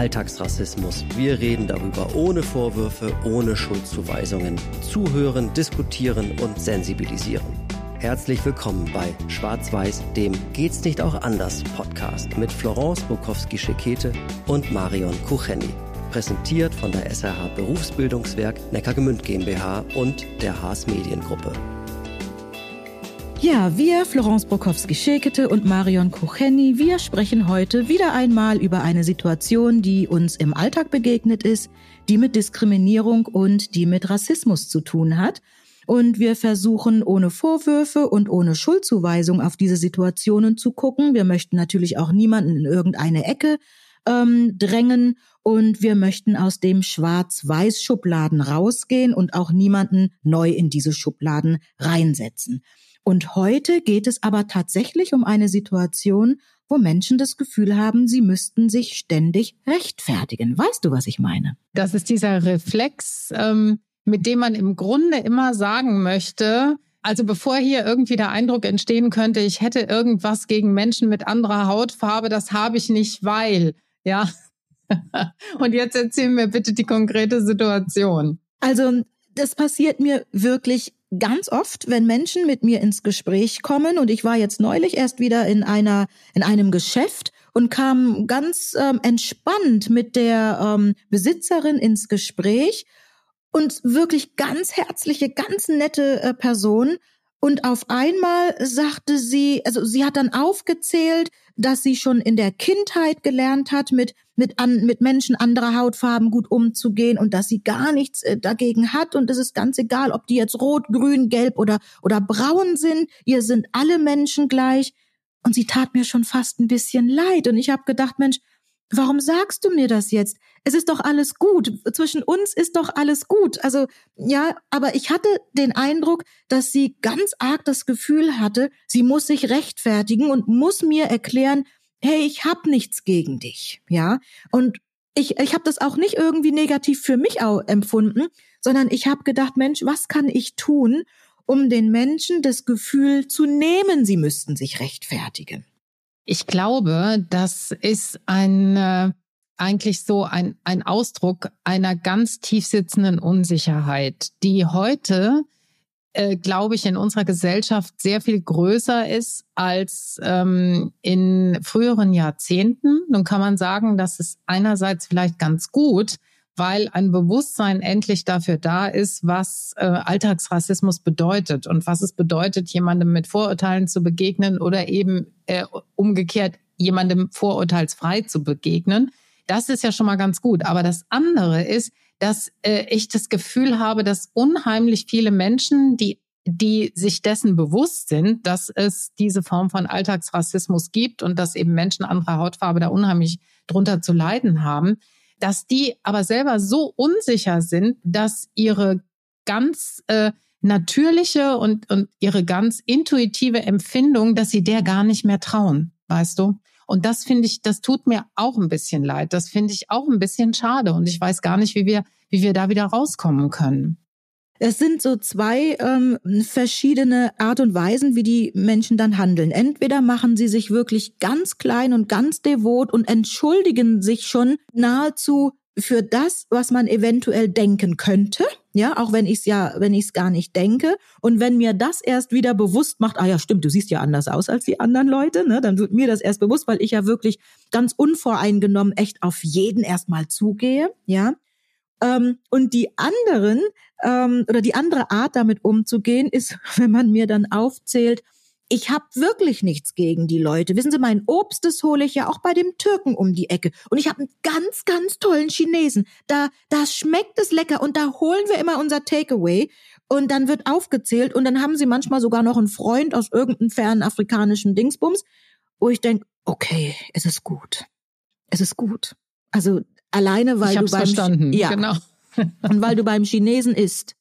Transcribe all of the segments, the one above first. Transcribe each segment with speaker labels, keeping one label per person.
Speaker 1: Alltagsrassismus. Wir reden darüber ohne Vorwürfe, ohne Schuldzuweisungen. Zuhören, diskutieren und sensibilisieren. Herzlich willkommen bei Schwarz-Weiß, dem Geht's nicht auch anders Podcast mit Florence Bukowski-Schekete und Marion Kucheni. Präsentiert von der SRH Berufsbildungswerk Neckargemünd GmbH und der Haas Mediengruppe.
Speaker 2: Ja, wir, Florence Brokowski-Schekete und Marion Kucheni, wir sprechen heute wieder einmal über eine Situation, die uns im Alltag begegnet ist, die mit Diskriminierung und die mit Rassismus zu tun hat. Und wir versuchen ohne Vorwürfe und ohne Schuldzuweisung auf diese Situationen zu gucken. Wir möchten natürlich auch niemanden in irgendeine Ecke ähm, drängen und wir möchten aus dem Schwarz-Weiß-Schubladen rausgehen und auch niemanden neu in diese Schubladen reinsetzen. Und heute geht es aber tatsächlich um eine Situation, wo Menschen das Gefühl haben, sie müssten sich ständig rechtfertigen. Weißt du, was ich meine?
Speaker 3: Das ist dieser Reflex, ähm, mit dem man im Grunde immer sagen möchte, also bevor hier irgendwie der Eindruck entstehen könnte, ich hätte irgendwas gegen Menschen mit anderer Hautfarbe, das habe ich nicht, weil, ja. Und jetzt erzähl mir bitte die konkrete Situation.
Speaker 2: Also das passiert mir wirklich ganz oft, wenn Menschen mit mir ins Gespräch kommen und ich war jetzt neulich erst wieder in einer in einem Geschäft und kam ganz ähm, entspannt mit der ähm, Besitzerin ins Gespräch und wirklich ganz herzliche, ganz nette äh, Person. Und auf einmal sagte sie, also sie hat dann aufgezählt, dass sie schon in der Kindheit gelernt hat, mit, mit, an, mit Menschen anderer Hautfarben gut umzugehen und dass sie gar nichts äh, dagegen hat. Und es ist ganz egal, ob die jetzt rot, grün, gelb oder, oder braun sind. Ihr sind alle Menschen gleich. Und sie tat mir schon fast ein bisschen leid. Und ich habe gedacht, Mensch, warum sagst du mir das jetzt? Es ist doch alles gut. Zwischen uns ist doch alles gut. Also ja, aber ich hatte den Eindruck, dass sie ganz arg das Gefühl hatte, sie muss sich rechtfertigen und muss mir erklären, hey, ich hab nichts gegen dich, ja? Und ich ich habe das auch nicht irgendwie negativ für mich auch empfunden, sondern ich habe gedacht, Mensch, was kann ich tun, um den Menschen das Gefühl zu nehmen, sie müssten sich rechtfertigen?
Speaker 3: Ich glaube, das ist ein äh, eigentlich so ein, ein Ausdruck einer ganz tief sitzenden Unsicherheit, die heute, äh, glaube ich, in unserer Gesellschaft sehr viel größer ist als ähm, in früheren Jahrzehnten. Nun kann man sagen, das ist einerseits vielleicht ganz gut, weil ein Bewusstsein endlich dafür da ist, was äh, Alltagsrassismus bedeutet und was es bedeutet, jemandem mit Vorurteilen zu begegnen oder eben äh, umgekehrt jemandem vorurteilsfrei zu begegnen. Das ist ja schon mal ganz gut. Aber das andere ist, dass äh, ich das Gefühl habe, dass unheimlich viele Menschen, die die sich dessen bewusst sind, dass es diese Form von Alltagsrassismus gibt und dass eben Menschen anderer Hautfarbe da unheimlich drunter zu leiden haben, dass die aber selber so unsicher sind, dass ihre ganz äh, natürliche und, und ihre ganz intuitive Empfindung, dass sie der gar nicht mehr trauen, weißt du? Und das finde ich, das tut mir auch ein bisschen leid. Das finde ich auch ein bisschen schade. Und ich weiß gar nicht, wie wir, wie wir da wieder rauskommen können.
Speaker 2: Es sind so zwei ähm, verschiedene Art und Weisen, wie die Menschen dann handeln. Entweder machen sie sich wirklich ganz klein und ganz devot und entschuldigen sich schon nahezu für das, was man eventuell denken könnte, ja, auch wenn ich es ja, wenn ich es gar nicht denke und wenn mir das erst wieder bewusst macht, ah ja, stimmt, du siehst ja anders aus als die anderen Leute, ne, dann wird mir das erst bewusst, weil ich ja wirklich ganz unvoreingenommen echt auf jeden erstmal zugehe, ja. Ähm, und die anderen ähm, oder die andere Art, damit umzugehen, ist, wenn man mir dann aufzählt, ich habe wirklich nichts gegen die Leute. Wissen Sie, mein Obst, das hole ich ja auch bei dem Türken um die Ecke. Und ich habe einen ganz, ganz tollen Chinesen. Da, da schmeckt es lecker und da holen wir immer unser Takeaway. Und dann wird aufgezählt und dann haben sie manchmal sogar noch einen Freund aus irgendeinem fernen afrikanischen Dingsbums, wo ich denk, okay, es ist gut. Es ist gut. Also alleine, weil
Speaker 3: ich
Speaker 2: du beim
Speaker 3: verstanden.
Speaker 2: ja,
Speaker 3: genau.
Speaker 2: und weil du beim Chinesen isst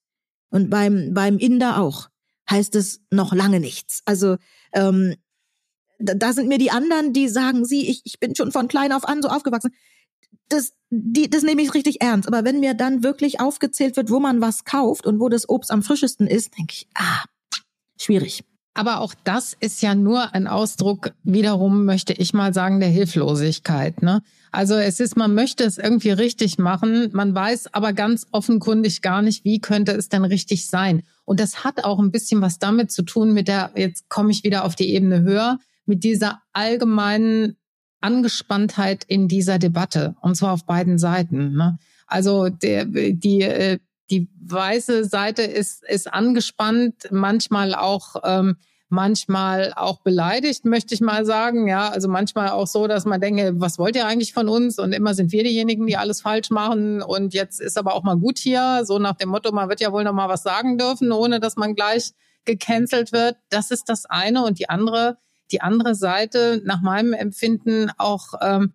Speaker 2: und beim beim Inder auch, heißt es noch lange nichts. Also ähm, da, da sind mir die anderen, die sagen, sie, ich, ich bin schon von klein auf an so aufgewachsen. Das, die, das nehme ich richtig ernst. Aber wenn mir dann wirklich aufgezählt wird, wo man was kauft und wo das Obst am frischesten ist, denke ich, ah, schwierig.
Speaker 3: Aber auch das ist ja nur ein Ausdruck, wiederum möchte ich mal sagen, der Hilflosigkeit. Ne? Also es ist, man möchte es irgendwie richtig machen, man weiß aber ganz offenkundig gar nicht, wie könnte es denn richtig sein. Und das hat auch ein bisschen was damit zu tun mit der, jetzt komme ich wieder auf die Ebene höher, mit dieser allgemeinen Angespanntheit in dieser Debatte. Und zwar auf beiden Seiten. Ne? Also der, die, äh, die weiße Seite ist, ist angespannt, manchmal auch ähm, manchmal auch beleidigt, möchte ich mal sagen. Ja, also manchmal auch so, dass man denke, was wollt ihr eigentlich von uns? Und immer sind wir diejenigen, die alles falsch machen. Und jetzt ist aber auch mal gut hier. So nach dem Motto, man wird ja wohl noch mal was sagen dürfen, ohne dass man gleich gecancelt wird. Das ist das eine. Und die andere, die andere Seite, nach meinem Empfinden auch, ähm,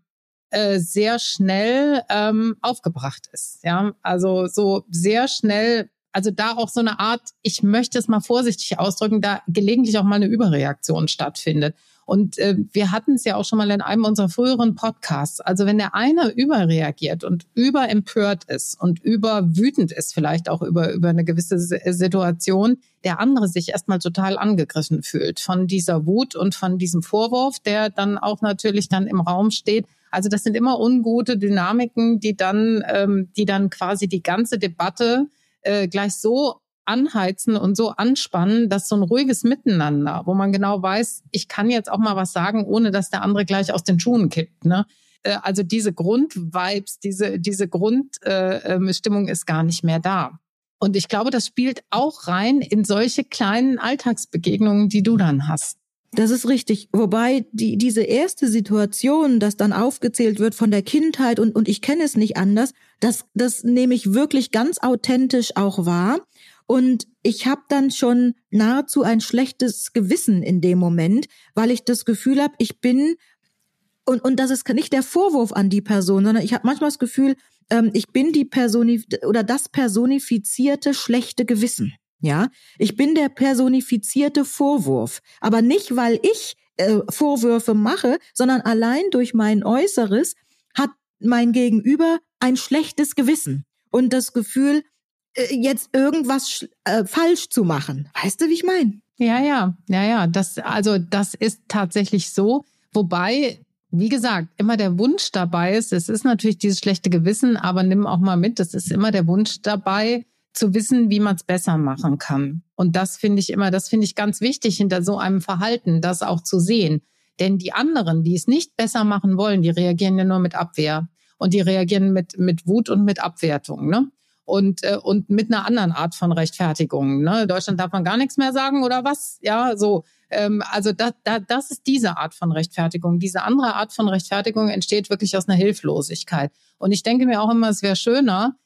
Speaker 3: äh, sehr schnell ähm, aufgebracht ist. Ja, also so sehr schnell also da auch so eine Art, ich möchte es mal vorsichtig ausdrücken, da gelegentlich auch mal eine Überreaktion stattfindet. Und äh, wir hatten es ja auch schon mal in einem unserer früheren Podcasts. Also wenn der eine überreagiert und überempört ist und überwütend ist, vielleicht auch über, über eine gewisse Situation, der andere sich erstmal total angegriffen fühlt von dieser Wut und von diesem Vorwurf, der dann auch natürlich dann im Raum steht. Also das sind immer ungute Dynamiken, die dann, ähm, die dann quasi die ganze Debatte äh, gleich so anheizen und so anspannen, dass so ein ruhiges Miteinander, wo man genau weiß, ich kann jetzt auch mal was sagen, ohne dass der andere gleich aus den Schuhen kippt. Ne? Äh, also diese Grundvibes, diese, diese Grundstimmung äh, ist gar nicht mehr da. Und ich glaube, das spielt auch rein in solche kleinen Alltagsbegegnungen, die du dann hast.
Speaker 2: Das ist richtig. Wobei die, diese erste Situation, das dann aufgezählt wird von der Kindheit und, und ich kenne es nicht anders, das, das nehme ich wirklich ganz authentisch auch wahr. Und ich habe dann schon nahezu ein schlechtes Gewissen in dem Moment, weil ich das Gefühl habe, ich bin, und, und das ist nicht der Vorwurf an die Person, sondern ich habe manchmal das Gefühl, ähm, ich bin die Personif oder das personifizierte schlechte Gewissen. Ja, ich bin der personifizierte Vorwurf, aber nicht, weil ich äh, Vorwürfe mache, sondern allein durch mein Äußeres hat mein Gegenüber ein schlechtes Gewissen und das Gefühl, äh, jetzt irgendwas äh, falsch zu machen. Weißt du, wie ich meine?
Speaker 3: Ja, ja, ja, ja. Das, also das ist tatsächlich so. Wobei, wie gesagt, immer der Wunsch dabei ist. Es ist natürlich dieses schlechte Gewissen, aber nimm auch mal mit. Es ist immer der Wunsch dabei, zu wissen, wie man es besser machen kann. Und das finde ich immer, das finde ich ganz wichtig hinter so einem Verhalten, das auch zu sehen. Denn die anderen, die es nicht besser machen wollen, die reagieren ja nur mit Abwehr. Und die reagieren mit, mit Wut und mit Abwertung, ne? Und, äh, und mit einer anderen Art von Rechtfertigung. Ne? Deutschland darf man gar nichts mehr sagen oder was? Ja, so. Ähm, also da, da, das ist diese Art von Rechtfertigung. Diese andere Art von Rechtfertigung entsteht wirklich aus einer Hilflosigkeit. Und ich denke mir auch immer, es wäre schöner,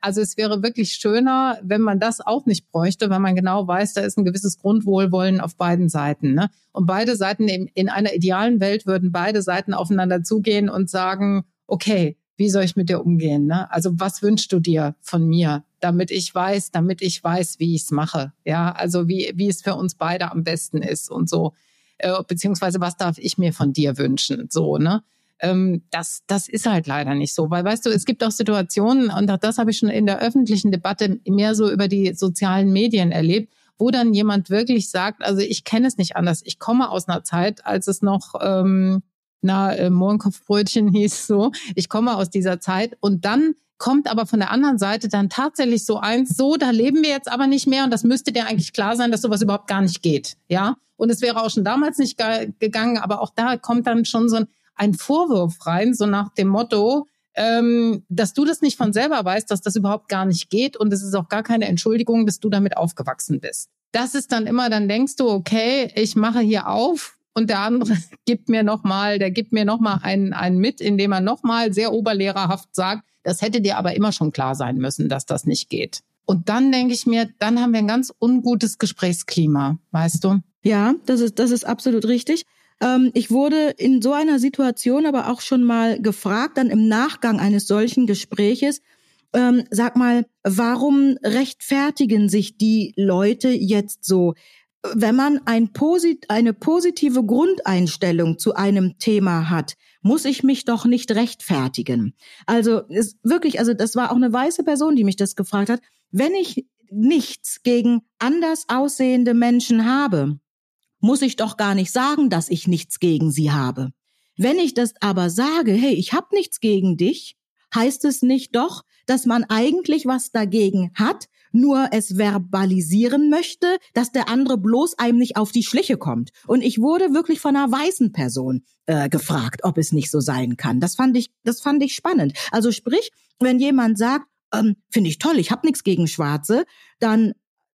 Speaker 3: also es wäre wirklich schöner, wenn man das auch nicht bräuchte, weil man genau weiß, da ist ein gewisses Grundwohlwollen auf beiden Seiten. Ne? Und beide Seiten in, in einer idealen Welt würden beide Seiten aufeinander zugehen und sagen, okay, wie soll ich mit dir umgehen? Ne? Also was wünschst du dir von mir, damit ich weiß, damit ich weiß, wie ich es mache? Ja, also wie, wie es für uns beide am besten ist und so. Äh, beziehungsweise was darf ich mir von dir wünschen? So, ne? Ähm, das, das ist halt leider nicht so. Weil, weißt du, es gibt auch Situationen, und auch das habe ich schon in der öffentlichen Debatte mehr so über die sozialen Medien erlebt, wo dann jemand wirklich sagt, also ich kenne es nicht anders. Ich komme aus einer Zeit, als es noch ähm, na, äh, Mohrenkopfbrötchen hieß so. Ich komme aus dieser Zeit und dann kommt aber von der anderen Seite dann tatsächlich so eins, so, da leben wir jetzt aber nicht mehr und das müsste dir eigentlich klar sein, dass sowas überhaupt gar nicht geht, ja? Und es wäre auch schon damals nicht gegangen, aber auch da kommt dann schon so ein, ein Vorwurf rein, so nach dem Motto, ähm, dass du das nicht von selber weißt, dass das überhaupt gar nicht geht und es ist auch gar keine Entschuldigung, dass du damit aufgewachsen bist. Das ist dann immer, dann denkst du, okay, ich mache hier auf und der andere gibt mir nochmal, der gibt mir nochmal einen, einen mit, indem er nochmal sehr oberlehrerhaft sagt, das hätte dir aber immer schon klar sein müssen, dass das nicht geht. Und dann denke ich mir, dann haben wir ein ganz ungutes Gesprächsklima, weißt du?
Speaker 2: Ja, das ist, das ist absolut richtig. Ähm, ich wurde in so einer Situation aber auch schon mal gefragt, dann im Nachgang eines solchen Gespräches, ähm, sag mal, warum rechtfertigen sich die Leute jetzt so? Wenn man ein posit eine positive Grundeinstellung zu einem Thema hat, muss ich mich doch nicht rechtfertigen. Also ist wirklich, also das war auch eine weiße Person, die mich das gefragt hat. Wenn ich nichts gegen anders aussehende Menschen habe, muss ich doch gar nicht sagen, dass ich nichts gegen sie habe. Wenn ich das aber sage, hey, ich habe nichts gegen dich, heißt es nicht doch, dass man eigentlich was dagegen hat, nur es verbalisieren möchte, dass der andere bloß einem nicht auf die Schliche kommt. Und ich wurde wirklich von einer weißen Person äh, gefragt, ob es nicht so sein kann. Das fand ich, das fand ich spannend. Also sprich, wenn jemand sagt, ähm, finde ich toll, ich habe nichts gegen Schwarze, dann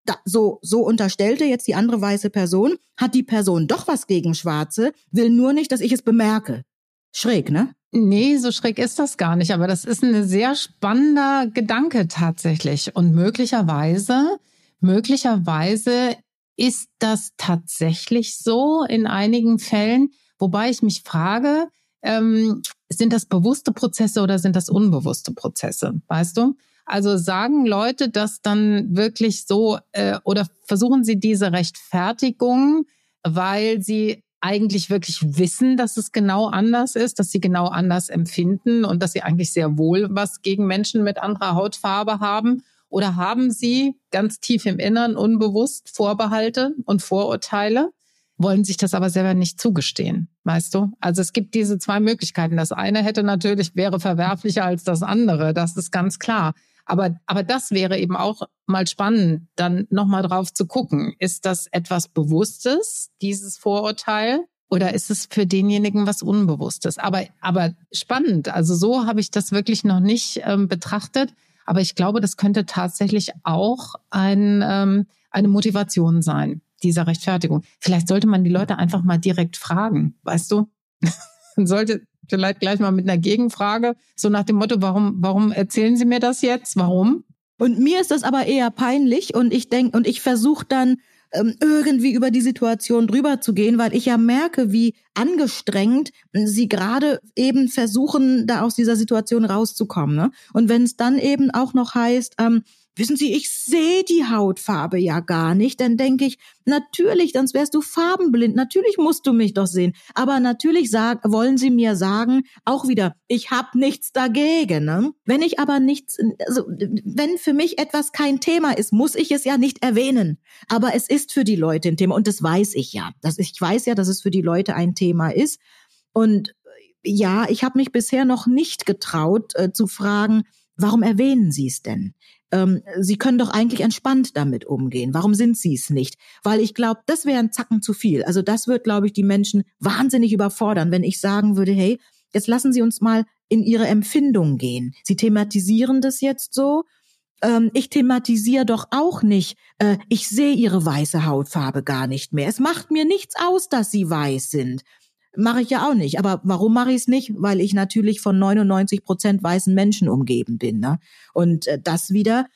Speaker 2: da, so, so unterstellte jetzt die andere weiße Person, hat die Person doch was gegen Schwarze, will nur nicht, dass ich es bemerke. Schräg, ne?
Speaker 3: Nee, so schräg ist das gar nicht, aber das ist ein sehr spannender Gedanke tatsächlich. Und möglicherweise, möglicherweise ist das tatsächlich so in einigen Fällen, wobei ich mich frage, ähm, sind das bewusste Prozesse oder sind das unbewusste Prozesse? Weißt du? Also sagen Leute das dann wirklich so äh, oder versuchen sie diese Rechtfertigung, weil sie eigentlich wirklich wissen, dass es genau anders ist, dass sie genau anders empfinden und dass sie eigentlich sehr wohl was gegen Menschen mit anderer Hautfarbe haben? Oder haben sie ganz tief im Innern unbewusst Vorbehalte und Vorurteile, wollen sich das aber selber nicht zugestehen, weißt du? Also es gibt diese zwei Möglichkeiten. Das eine hätte natürlich, wäre verwerflicher als das andere, das ist ganz klar. Aber, aber das wäre eben auch mal spannend, dann nochmal drauf zu gucken. Ist das etwas Bewusstes, dieses Vorurteil? Oder ist es für denjenigen was Unbewusstes? Aber, aber spannend. Also so habe ich das wirklich noch nicht ähm, betrachtet. Aber ich glaube, das könnte tatsächlich auch ein, ähm, eine Motivation sein, dieser Rechtfertigung. Vielleicht sollte man die Leute einfach mal direkt fragen, weißt du? sollte vielleicht gleich mal mit einer Gegenfrage, so nach dem Motto, warum, warum erzählen Sie mir das jetzt? Warum?
Speaker 2: Und mir ist das aber eher peinlich und ich denke, und ich versuche dann ähm, irgendwie über die Situation drüber zu gehen, weil ich ja merke, wie angestrengt sie gerade eben versuchen, da aus dieser Situation rauszukommen. Ne? Und wenn es dann eben auch noch heißt, ähm, Wissen Sie, ich sehe die Hautfarbe ja gar nicht. Dann denke ich, natürlich, sonst wärst du farbenblind. Natürlich musst du mich doch sehen. Aber natürlich sag, wollen Sie mir sagen, auch wieder, ich habe nichts dagegen. Ne? Wenn ich aber nichts, also wenn für mich etwas kein Thema ist, muss ich es ja nicht erwähnen. Aber es ist für die Leute ein Thema und das weiß ich ja. Das, ich weiß ja, dass es für die Leute ein Thema ist. Und ja, ich habe mich bisher noch nicht getraut äh, zu fragen, warum erwähnen Sie es denn? Ähm, Sie können doch eigentlich entspannt damit umgehen. Warum sind Sie es nicht? Weil ich glaube, das wäre ein Zacken zu viel. Also das wird, glaube ich, die Menschen wahnsinnig überfordern, wenn ich sagen würde, hey, jetzt lassen Sie uns mal in Ihre Empfindung gehen. Sie thematisieren das jetzt so. Ähm, ich thematisiere doch auch nicht, äh, ich sehe Ihre weiße Hautfarbe gar nicht mehr. Es macht mir nichts aus, dass Sie weiß sind. Mache ich ja auch nicht. Aber warum mache ich es nicht? Weil ich natürlich von 99 Prozent weißen Menschen umgeben bin. Ne? Und äh, das wieder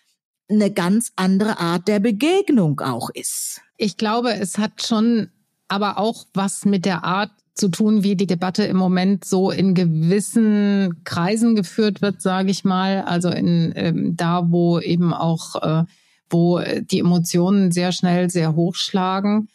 Speaker 2: eine ganz andere Art der Begegnung auch ist.
Speaker 3: Ich glaube, es hat schon aber auch was mit der Art zu tun, wie die Debatte im Moment so in gewissen Kreisen geführt wird, sage ich mal. Also in ähm, da, wo eben auch, äh, wo die Emotionen sehr schnell sehr hochschlagen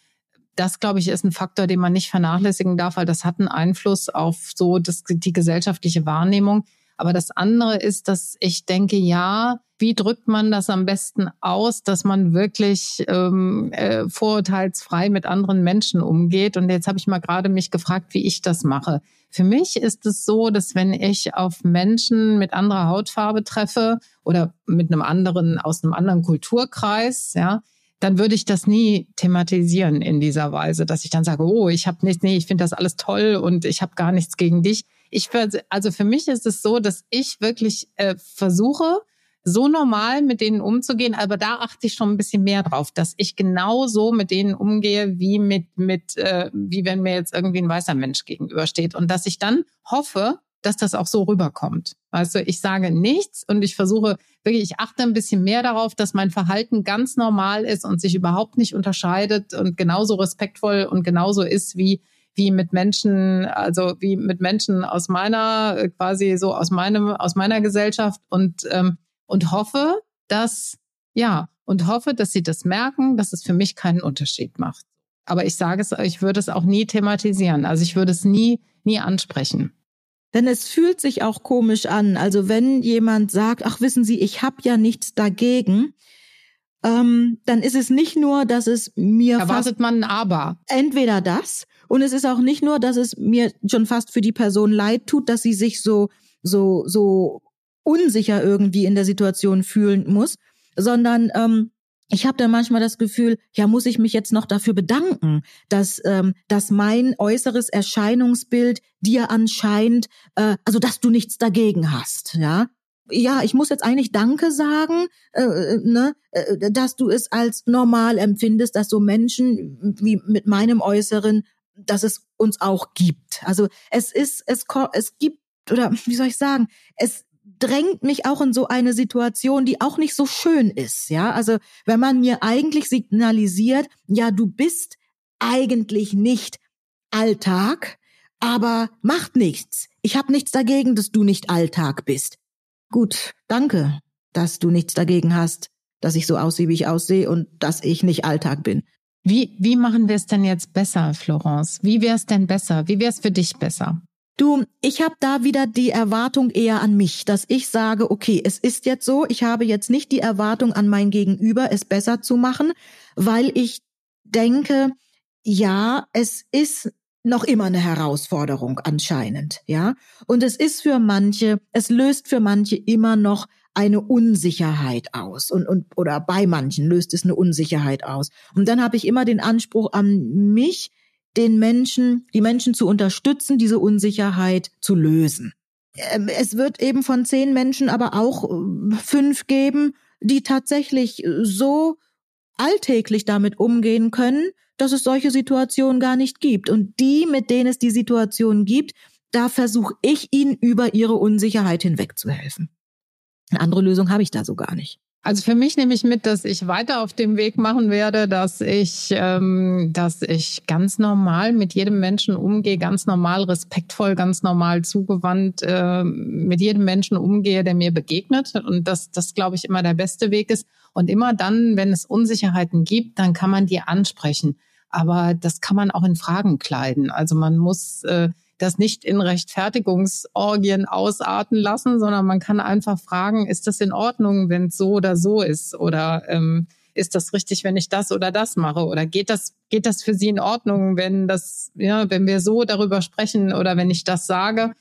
Speaker 3: das, glaube ich, ist ein Faktor, den man nicht vernachlässigen darf, weil das hat einen Einfluss auf so das, die gesellschaftliche Wahrnehmung. Aber das andere ist, dass ich denke, ja, wie drückt man das am besten aus, dass man wirklich ähm, äh, vorurteilsfrei mit anderen Menschen umgeht? Und jetzt habe ich mal gerade mich gefragt, wie ich das mache. Für mich ist es so, dass wenn ich auf Menschen mit anderer Hautfarbe treffe oder mit einem anderen aus einem anderen Kulturkreis, ja, dann würde ich das nie thematisieren in dieser Weise, dass ich dann sage, oh, ich habe nichts, nee, ich finde das alles toll und ich habe gar nichts gegen dich. Ich also für mich ist es so, dass ich wirklich äh, versuche, so normal mit denen umzugehen, aber da achte ich schon ein bisschen mehr drauf, dass ich genauso mit denen umgehe, wie mit mit äh, wie wenn mir jetzt irgendwie ein weißer Mensch gegenübersteht und dass ich dann hoffe, dass das auch so rüberkommt. Also ich sage nichts und ich versuche wirklich, ich achte ein bisschen mehr darauf, dass mein Verhalten ganz normal ist und sich überhaupt nicht unterscheidet und genauso respektvoll und genauso ist wie wie mit Menschen, also wie mit Menschen aus meiner quasi so aus meinem aus meiner Gesellschaft und ähm, und hoffe, dass ja und hoffe, dass sie das merken, dass es für mich keinen Unterschied macht. Aber ich sage es, ich würde es auch nie thematisieren. Also ich würde es nie nie ansprechen.
Speaker 2: Denn es fühlt sich auch komisch an. Also wenn jemand sagt, ach wissen Sie, ich habe ja nichts dagegen, ähm, dann ist es nicht nur, dass es mir
Speaker 3: erwartet man ein Aber.
Speaker 2: Entweder das und es ist auch nicht nur, dass es mir schon fast für die Person leid tut, dass sie sich so so so unsicher irgendwie in der Situation fühlen muss, sondern ähm, ich habe dann manchmal das Gefühl, ja, muss ich mich jetzt noch dafür bedanken, dass, ähm, dass mein äußeres Erscheinungsbild dir anscheinend, äh, also dass du nichts dagegen hast, ja. Ja, ich muss jetzt eigentlich Danke sagen, äh, äh ne, äh, dass du es als normal empfindest, dass so Menschen wie mit meinem Äußeren, dass es uns auch gibt. Also es ist, es, es gibt oder wie soll ich sagen, es drängt mich auch in so eine Situation, die auch nicht so schön ist, ja? Also, wenn man mir eigentlich signalisiert, ja, du bist eigentlich nicht Alltag, aber macht nichts. Ich habe nichts dagegen, dass du nicht Alltag bist. Gut, danke, dass du nichts dagegen hast, dass ich so aussehe, wie ich aussehe und dass ich nicht Alltag bin.
Speaker 3: Wie, wie machen wir es denn jetzt besser, Florence? Wie wäre es denn besser? Wie wäre es für dich besser?
Speaker 2: Du, ich habe da wieder die Erwartung eher an mich, dass ich sage, okay, es ist jetzt so, ich habe jetzt nicht die Erwartung an mein Gegenüber, es besser zu machen, weil ich denke, ja, es ist noch immer eine Herausforderung anscheinend, ja? Und es ist für manche, es löst für manche immer noch eine Unsicherheit aus und, und oder bei manchen löst es eine Unsicherheit aus. Und dann habe ich immer den Anspruch an mich, den Menschen, die Menschen zu unterstützen, diese Unsicherheit zu lösen. Ähm, es wird eben von zehn Menschen aber auch äh, fünf geben, die tatsächlich so alltäglich damit umgehen können, dass es solche Situationen gar nicht gibt. Und die, mit denen es die Situation gibt, da versuche ich ihnen über ihre Unsicherheit hinwegzuhelfen. Eine andere Lösung habe ich da so gar nicht.
Speaker 3: Also für mich nehme ich mit, dass ich weiter auf dem Weg machen werde, dass ich, ähm, dass ich ganz normal mit jedem Menschen umgehe, ganz normal respektvoll, ganz normal zugewandt äh, mit jedem Menschen umgehe, der mir begegnet. Und dass das, glaube ich, immer der beste Weg ist. Und immer dann, wenn es Unsicherheiten gibt, dann kann man die ansprechen. Aber das kann man auch in Fragen kleiden. Also man muss äh, das nicht in Rechtfertigungsorgien ausarten lassen, sondern man kann einfach fragen, ist das in Ordnung, wenn es so oder so ist? Oder ähm, ist das richtig, wenn ich das oder das mache? Oder geht das, geht das für Sie in Ordnung, wenn das, ja, wenn wir so darüber sprechen oder wenn ich das sage?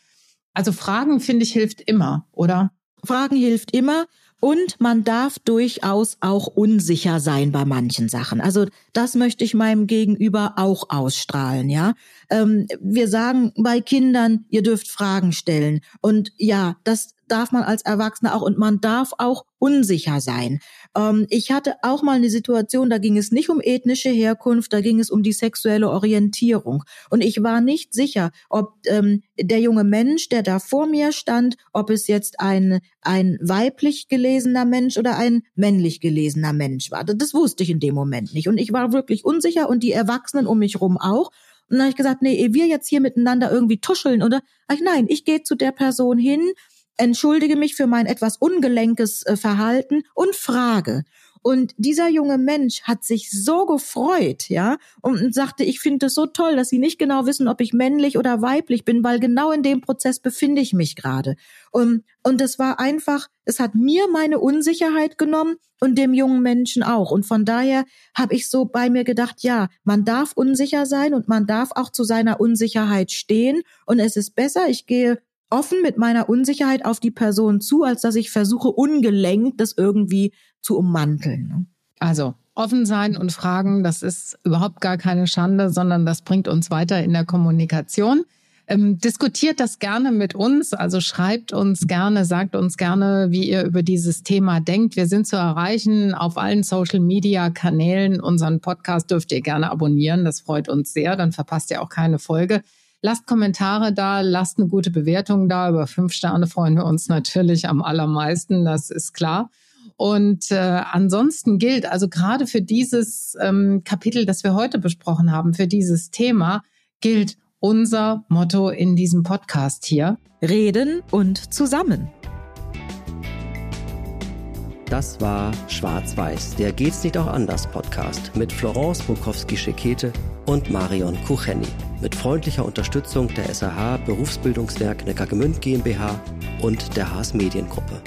Speaker 3: Also Fragen, finde ich, hilft immer, oder?
Speaker 2: Fragen hilft immer. Und man darf durchaus auch unsicher sein bei manchen Sachen. Also das möchte ich meinem Gegenüber auch ausstrahlen, ja. Ähm, wir sagen bei Kindern, ihr dürft Fragen stellen. Und ja, das darf man als Erwachsener auch und man darf auch unsicher sein. Ähm, ich hatte auch mal eine Situation, da ging es nicht um ethnische Herkunft, da ging es um die sexuelle Orientierung. Und ich war nicht sicher, ob ähm, der junge Mensch, der da vor mir stand, ob es jetzt ein, ein weiblich gelesener Mensch oder ein männlich gelesener Mensch war. Das wusste ich in dem Moment nicht. Und ich war wirklich unsicher und die Erwachsenen um mich rum auch. Und dann habe ich gesagt, nee, wir jetzt hier miteinander irgendwie tuscheln oder ach nein, ich gehe zu der Person hin, entschuldige mich für mein etwas ungelenkes äh, Verhalten und frage. Und dieser junge Mensch hat sich so gefreut, ja, und sagte, ich finde es so toll, dass Sie nicht genau wissen, ob ich männlich oder weiblich bin, weil genau in dem Prozess befinde ich mich gerade. Und, und es war einfach, es hat mir meine Unsicherheit genommen und dem jungen Menschen auch. Und von daher habe ich so bei mir gedacht, ja, man darf unsicher sein und man darf auch zu seiner Unsicherheit stehen. Und es ist besser, ich gehe offen mit meiner Unsicherheit auf die Person zu, als dass ich versuche, ungelenkt das irgendwie zu ummanteln. Ne?
Speaker 3: Also offen sein und fragen, das ist überhaupt gar keine Schande, sondern das bringt uns weiter in der Kommunikation. Ähm, diskutiert das gerne mit uns, also schreibt uns gerne, sagt uns gerne, wie ihr über dieses Thema denkt. Wir sind zu erreichen auf allen Social-Media-Kanälen. Unseren Podcast dürft ihr gerne abonnieren, das freut uns sehr, dann verpasst ihr auch keine Folge. Lasst Kommentare da, lasst eine gute Bewertung da. Über fünf Sterne freuen wir uns natürlich am allermeisten, das ist klar. Und äh, ansonsten gilt also gerade für dieses ähm, Kapitel, das wir heute besprochen haben, für dieses Thema, gilt unser Motto in diesem Podcast hier.
Speaker 2: Reden und zusammen.
Speaker 1: Das war Schwarz-Weiß, der Geht's nicht auch anders Podcast mit Florence Bukowski-Schekete und Marion Kucheni. Mit freundlicher Unterstützung der SAH Berufsbildungswerk Neckargemünd GmbH und der Haas Mediengruppe.